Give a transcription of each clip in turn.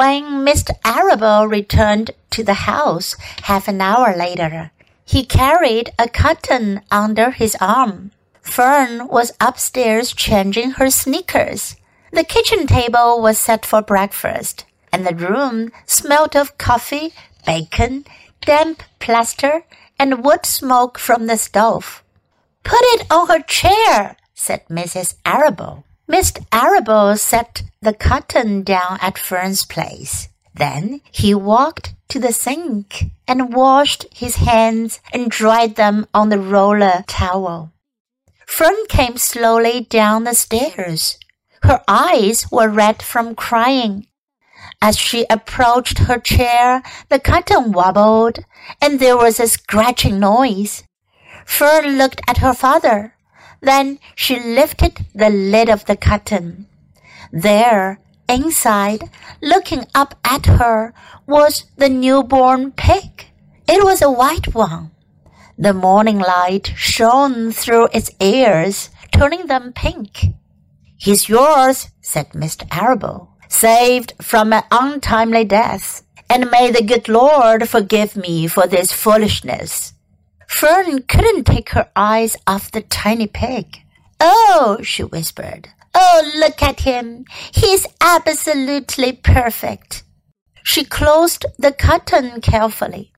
When Mr. Arable returned to the house half an hour later, he carried a cotton under his arm. Fern was upstairs changing her sneakers. The kitchen table was set for breakfast, and the room smelt of coffee, bacon, damp plaster, and wood smoke from the stove. Put it on her chair, said Mrs. Arable. Mr. Arable set the cotton down at Fern's place. Then he walked to the sink and washed his hands and dried them on the roller towel. Fern came slowly down the stairs. Her eyes were red from crying. As she approached her chair, the cotton wobbled, and there was a scratching noise. Fern looked at her father. Then she lifted the lid of the cotton. There, inside, looking up at her, was the newborn pig. It was a white one. The morning light shone through its ears, turning them pink. He's yours, said Mr. Arable, saved from an untimely death, and may the good Lord forgive me for this foolishness. Fern couldn't take her eyes off the tiny pig. Oh, she whispered. Oh, look at him. He's absolutely perfect. She closed the curtain carefully.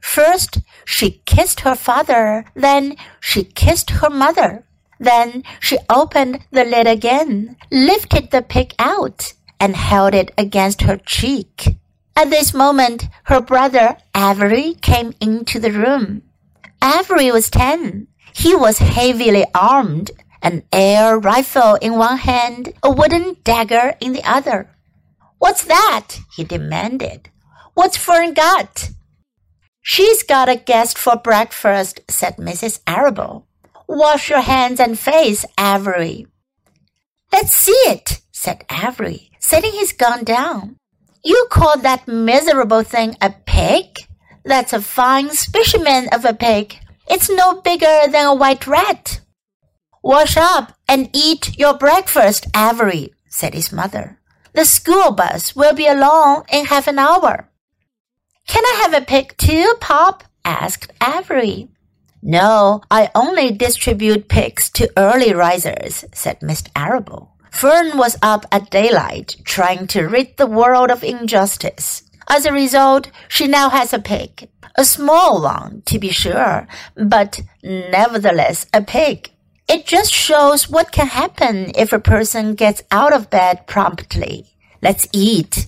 First, she kissed her father, then she kissed her mother. Then she opened the lid again, lifted the pig out, and held it against her cheek. At this moment, her brother Avery came into the room. Avery was ten. He was heavily armed, an air rifle in one hand, a wooden dagger in the other. What's that? he demanded. What's Fern got? She's got a guest for breakfast, said Mrs. Arable. Wash your hands and face, Avery. Let's see it, said Avery, setting his gun down. You call that miserable thing a pig? That's a fine specimen of a pig. It's no bigger than a white rat. Wash up and eat your breakfast, Avery, said his mother. The school bus will be along in half an hour. Can I have a pig too, Pop? asked Avery. No, I only distribute pigs to early risers, said Mr. Arable. Fern was up at daylight trying to rid the world of injustice. As a result, she now has a pig. A small one, to be sure, but nevertheless a pig. It just shows what can happen if a person gets out of bed promptly. Let's eat.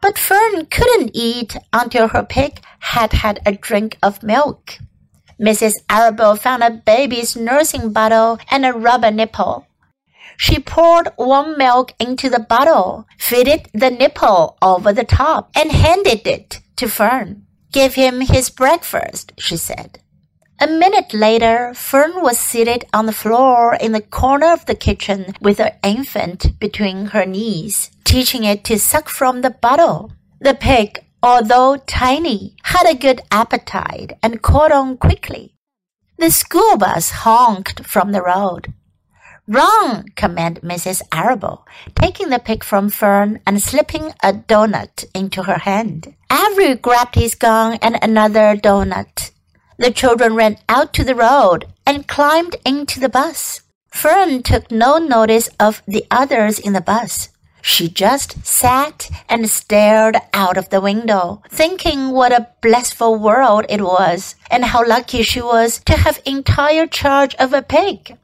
But Fern couldn't eat until her pig had had a drink of milk. Mrs. Arable found a baby's nursing bottle and a rubber nipple. She poured warm milk into the bottle, fitted the nipple over the top, and handed it to Fern. Give him his breakfast, she said. A minute later, Fern was seated on the floor in the corner of the kitchen with her infant between her knees, teaching it to suck from the bottle. The pig, although tiny, had a good appetite and caught on quickly. The school bus honked from the road. Run! commanded Mrs. Arable, taking the pig from Fern and slipping a doughnut into her hand. Avery grabbed his gun and another doughnut. The children ran out to the road and climbed into the bus. Fern took no notice of the others in the bus. She just sat and stared out of the window, thinking what a blissful world it was and how lucky she was to have entire charge of a pig.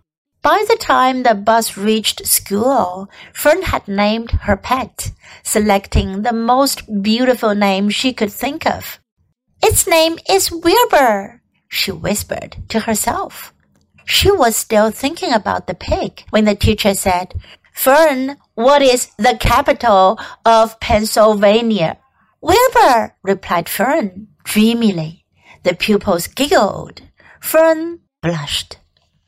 By the time the bus reached school, Fern had named her pet, selecting the most beautiful name she could think of. Its name is Wilbur, she whispered to herself. She was still thinking about the pig when the teacher said, Fern, what is the capital of Pennsylvania? Wilbur, replied Fern dreamily. The pupils giggled. Fern blushed.